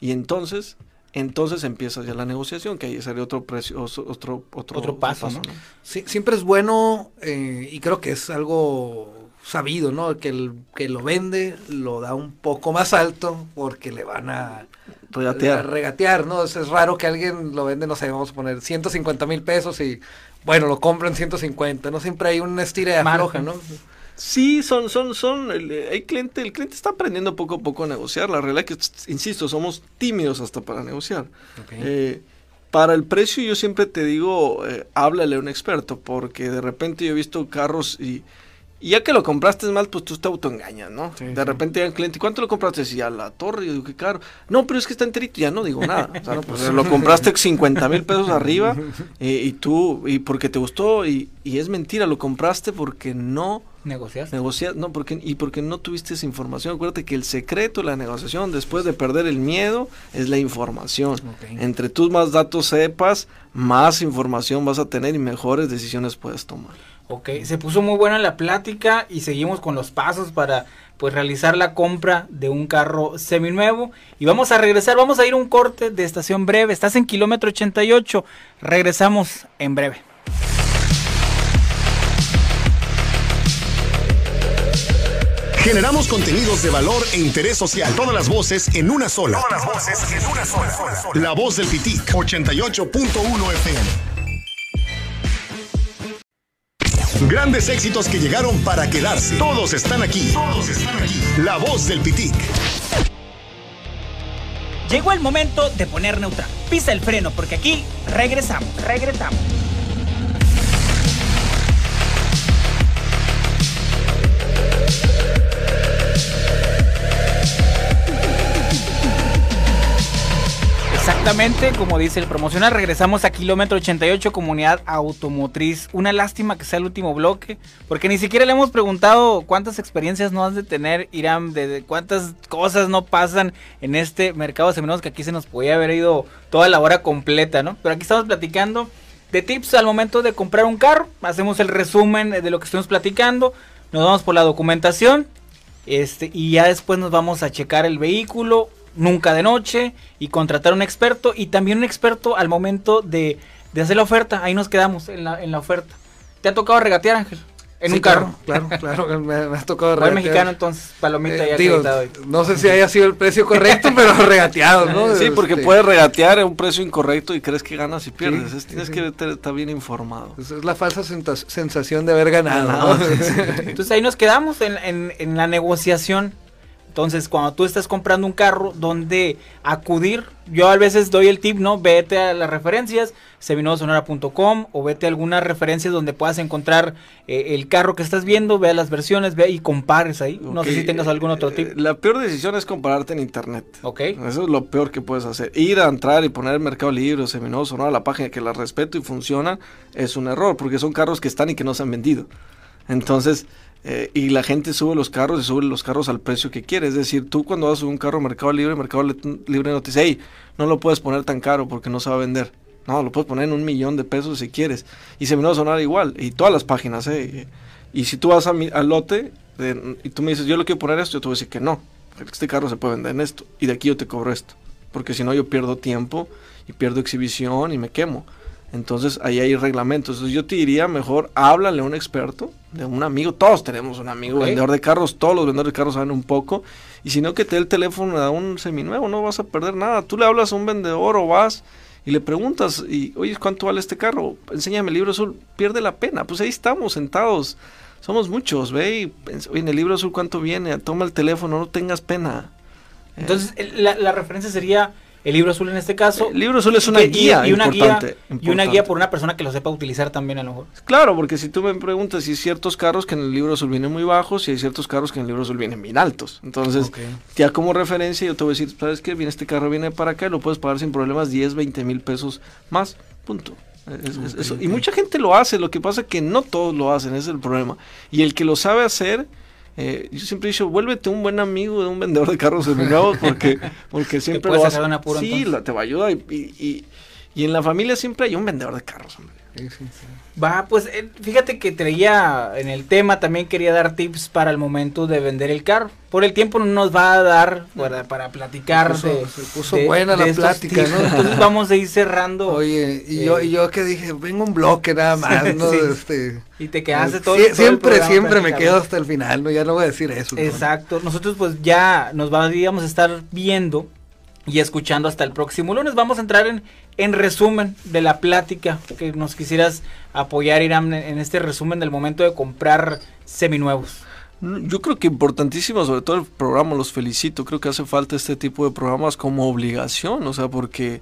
y entonces entonces empieza ya la negociación, que ahí sería otro precio, otro, otro, otro paso. ¿no? siempre es bueno, eh, y creo que es algo sabido, ¿no? Que el que lo vende lo da un poco más alto porque le van a regatear, regatear ¿no? Es, raro que alguien lo vende, no sé, vamos a poner 150 mil pesos y bueno, lo compro en 150, ¿no? Siempre hay un estilo de afloja, ¿no? Sí, son, son, son, el, hay cliente, el cliente está aprendiendo poco a poco a negociar. La realidad es que, insisto, somos tímidos hasta para negociar. Eh, para el precio yo siempre te digo, eh, háblale a un experto, porque de repente yo he visto carros y y ya que lo compraste mal, pues tú te autoengañas, ¿no? de repente llega el cliente, ¿cuánto lo compraste? Si a la torre, yo digo, qué caro. No, pero es que está enterito, ya no digo nada. O sea, no, pues, lo compraste 50 mil pesos arriba [laughs] eh, y tú, y porque te gustó, y, y, es mentira, lo compraste porque no... ¿Negociaste? Negociaste, no, porque, y porque no tuviste esa información. Acuérdate que el secreto de la negociación, después de perder el miedo, es la información. Entre tus más datos sepas, más información vas a tener y mejores decisiones puedes tomar. Ok, se puso muy buena la plática y seguimos con los pasos para pues realizar la compra de un carro seminuevo. Y vamos a regresar, vamos a ir a un corte de estación breve. Estás en kilómetro 88, regresamos en breve. Generamos contenidos de valor e interés social. Todas las voces en una sola. Todas las voces en una sola. La voz del PITIC 88.1 FM. Grandes éxitos que llegaron para quedarse. Todos están aquí. Todos están aquí. La voz del Pitic. Llegó el momento de poner neutral. Pisa el freno porque aquí regresamos, regresamos. Exactamente, como dice el promocional, regresamos a kilómetro 88, comunidad automotriz. Una lástima que sea el último bloque, porque ni siquiera le hemos preguntado cuántas experiencias no has de tener, Irán, de, cuántas cosas no pasan en este mercado de que aquí se nos podía haber ido toda la hora completa, ¿no? Pero aquí estamos platicando de tips al momento de comprar un carro, hacemos el resumen de lo que estamos platicando, nos vamos por la documentación, este, y ya después nos vamos a checar el vehículo, nunca de noche y contratar un experto y también un experto al momento de, de hacer la oferta. Ahí nos quedamos en la, en la oferta. ¿Te ha tocado regatear, Ángel? En un carro. Claro, claro, me, ha tocado regatear. mexicano entonces, palomita eh, ya No sé si haya sido el precio correcto, [laughs] pero regateado, ¿no? Sí, porque este, puedes regatear a un precio incorrecto y crees que ganas y pierdes. tienes que estar bien informado. es la falsa sensación de haber ganado. [laughs] Entonces ahí nos quedamos en, en, en la negociación entonces, cuando tú estás comprando un carro, donde acudir? Yo a veces doy el tip, ¿no? Vete a las referencias, seminodosonora.com o vete a algunas referencias donde puedas encontrar eh, el carro que estás viendo, vea las versiones, ve y compares ahí. No sé si tengas algún otro tip. La peor decisión es compararte en internet. Ok. Eso es lo peor que puedes hacer. Ir a entrar y poner el Mercado Libre o Seminodo Sonora, la página que la respeto y funciona, es un error, porque son carros que están y que no se han vendido. Entonces, eh, y la gente sube los carros y sube los carros al precio que quiere. Es decir, tú cuando vas a un carro Mercado Libre, Mercado Libre no te dice, hey, no lo puedes poner tan caro porque no se va a vender. No, lo puedes poner en un millón de pesos si quieres. Y se me va a sonar igual. Y todas las páginas, ¿eh? Y si tú vas a al lote y tú me dices, yo lo quiero poner esto, yo te voy a decir que no. Este carro se puede vender en esto. Y de aquí yo te cobro esto. Porque si no, yo pierdo tiempo y pierdo exhibición y me quemo. Entonces ahí hay reglamentos. Entonces yo te diría mejor háblale a un experto, de un amigo. Todos tenemos un amigo vendedor de carros, todos los vendedores de carros saben un poco. Y si no, que te dé el teléfono a un seminuevo, no vas a perder nada. Tú le hablas a un vendedor o vas y le preguntas, y oye, ¿cuánto vale este carro? Enséñame el libro azul, pierde la pena. Pues ahí estamos sentados. Somos muchos, ve, y, oye, en el libro azul, ¿cuánto viene? Toma el teléfono, no tengas pena. Entonces, la, la referencia sería el libro azul en este caso. El libro azul es una guía, y, una guía y una guía por una persona que lo sepa utilizar también a lo mejor. Claro, porque si tú me preguntas si hay ciertos carros que en el libro azul vienen muy bajos y hay ciertos carros que en el libro azul vienen bien altos. Entonces, ya como referencia yo te voy a decir, ¿sabes qué? Viene este carro viene para acá y lo puedes pagar sin problemas 10, 20 mil pesos más. Punto. Y mucha gente lo hace, lo que pasa es que no todos lo hacen, ese es el problema. Y el que lo sabe hacer eh, yo siempre he dicho, vuélvete un buen amigo de un vendedor de carros seminuevos [laughs] porque, porque siempre lo vas, apuro, Sí, te va a ayudar y, y, y, en la familia siempre hay un vendedor de carros. Hombre. Va, pues eh, fíjate que traía en el tema, también quería dar tips para el momento de vender el carro. Por el tiempo no nos va a dar para, para platicar. Se puso, buena la plática, ¿no? Entonces vamos a ir cerrando. Oye, y, yo, y yo que dije, vengo un bloque nada [laughs] más, ¿no? Este, y te quedaste todo, Siempre, siempre me quedo hasta el final, ¿no? Ya no voy a decir eso. Exacto. Nosotros pues ya nos vamos a estar viendo y escuchando hasta el próximo lunes. Vamos a entrar en, en resumen de la plática que nos quisieras apoyar, Irán, en este resumen del momento de comprar seminuevos. Yo creo que importantísimo, sobre todo el programa, los felicito. Creo que hace falta este tipo de programas como obligación, o sea, porque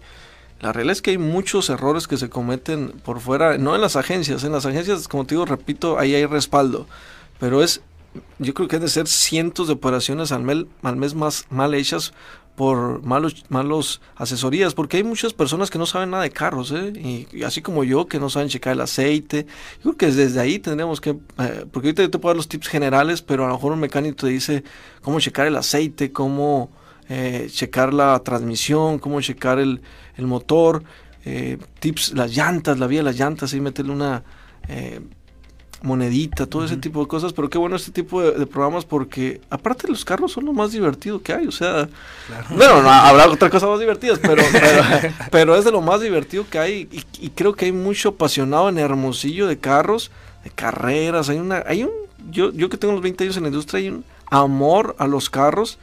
la realidad es que hay muchos errores que se cometen por fuera, no en las agencias. En las agencias, como te digo, repito, ahí hay respaldo, pero es yo creo que han de ser cientos de operaciones al, al mes más mal hechas por malos, malos asesorías, porque hay muchas personas que no saben nada de carros, ¿eh? y, así como yo, que no saben checar el aceite. Yo creo que desde ahí tendríamos que, eh, porque ahorita yo te puedo dar los tips generales, pero a lo mejor un mecánico te dice cómo checar el aceite, cómo eh, checar la transmisión, cómo checar el, el motor, eh, tips, las llantas, la vía de las llantas, y meterle una monedita, todo ese tipo de cosas, pero qué bueno este tipo de, programas porque aparte los carros son lo más divertido que hay, o sea, bueno, no, [laughs] habrá otras cosas más divertidas, [laughs] pero, pero, es de lo más divertido que hay y, creo que hay mucho apasionado en Hermosillo de carros, de carreras, hay una, hay un, yo, yo que tengo los 20 años en la industria, hay un, amor a los carros.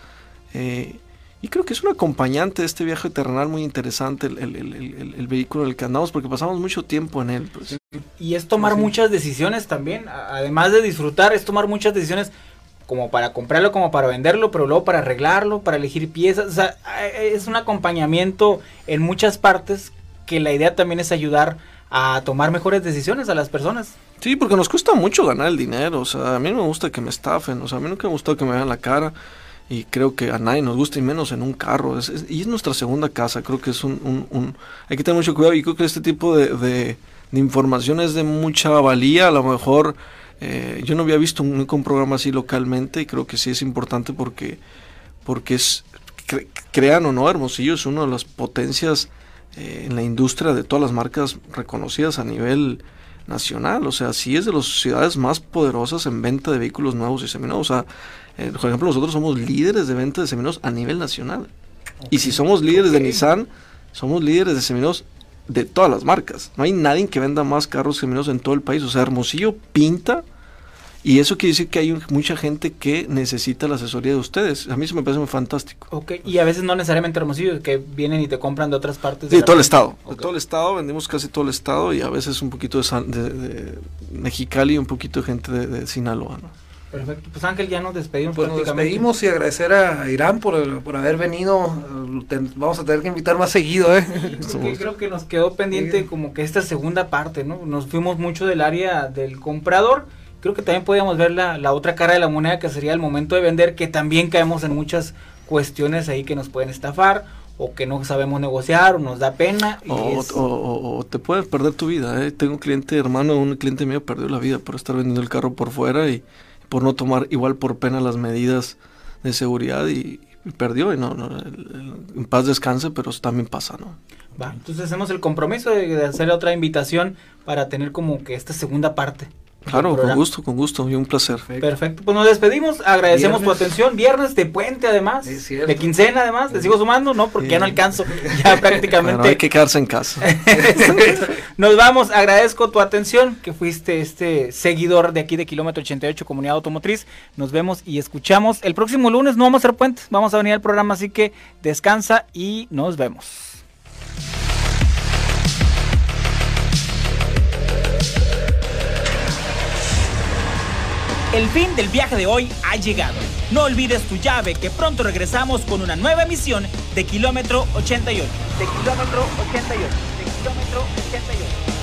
Eh, y creo que es un acompañante de este viaje terrenal muy interesante el, el, el, el, vehículo en el que andamos porque pasamos mucho tiempo en él. Pues. Y es tomar muchas decisiones también, además de disfrutar, es tomar muchas decisiones como para comprarlo, como para venderlo, pero luego para arreglarlo, para elegir piezas. O sea, es un acompañamiento en muchas partes que la idea también es ayudar a tomar mejores decisiones a las personas. Sí, porque nos cuesta mucho ganar el dinero. O sea, a mí no me gusta que me estafen. O sea, a mí nunca me gusta que me vean la cara y creo que a nadie nos gusta y menos en un carro. y es nuestra segunda casa, creo que es un, un, Hay que tener mucho cuidado y creo que este tipo de, de, información es de mucha valía. A lo mejor eh, yo no había visto un, un, programa así localmente y creo que sí es importante porque, porque es, crean o no, Hermosillo es una de las potencias eh, en la industria de todas las marcas reconocidas a nivel nacional. O sea, sí es de las ciudades más poderosas en venta de vehículos nuevos y seminuevos. O sea, eh, por ejemplo, nosotros somos líderes de venta de seminuevos a nivel nacional. Y si somos líderes de Nissan, somos líderes de seminuevos de todas las marcas. No hay nadie que venda más carros seminuevos en todo el país. O sea, Hermosillo pinta y eso quiere decir que hay mucha gente que necesita la asesoría de ustedes. A mí eso me parece muy fantástico. Ok, y a veces no necesariamente Hermosillo, que vienen y te compran de otras partes. De, todo el estado. De todo el estado, vendimos casi todo el estado y a veces un poquito de, de, Mexicali y un poquito de gente de, Sinaloa, ¿no? Perfecto, pues Ángel, ya nos despedimos. Pues nos despedimos y agradecer a Irán por, por haber venido. vamos a tener que invitar más seguido, ¿eh? [laughs] creo que nos quedó pendiente como que esta segunda parte, ¿no? Nos fuimos mucho del área del comprador creo que también podríamos ver la, la, otra cara de la moneda que sería el momento de vender, que también caemos en muchas cuestiones ahí que nos pueden estafar o que no sabemos negociar o nos da pena. o, o, te puedes perder tu vida. ¿eh? Tengo un cliente hermano, un cliente mío perdió la vida por estar vendiendo el carro por fuera y por no tomar igual por pena las medidas de seguridad y, perdió y no, no en paz descanse, pero eso también pasa, ¿no? Va, entonces hacemos el compromiso de hacer otra invitación para tener como que esta segunda parte. Claro, con gusto, con gusto y un placer. Perfecto. pues nos despedimos, agradecemos tu atención. Viernes de puente además, de quincena además, ¿te sigo sumando? No, porque ya no alcanzo, ya [laughs] prácticamente. hay que quedarse en casa. [laughs] nos vamos, agradezco tu atención, que fuiste este seguidor de aquí de Kilómetro 88, Comunidad Automotriz. Nos vemos y escuchamos. El próximo lunes no vamos a hacer puentes, vamos a venir al programa, así que descansa y nos vemos. El fin del viaje de hoy ha llegado. No olvides tu llave que pronto regresamos con una nueva emisión de Kilómetro 88. De Kilómetro 88. De Kilómetro 88.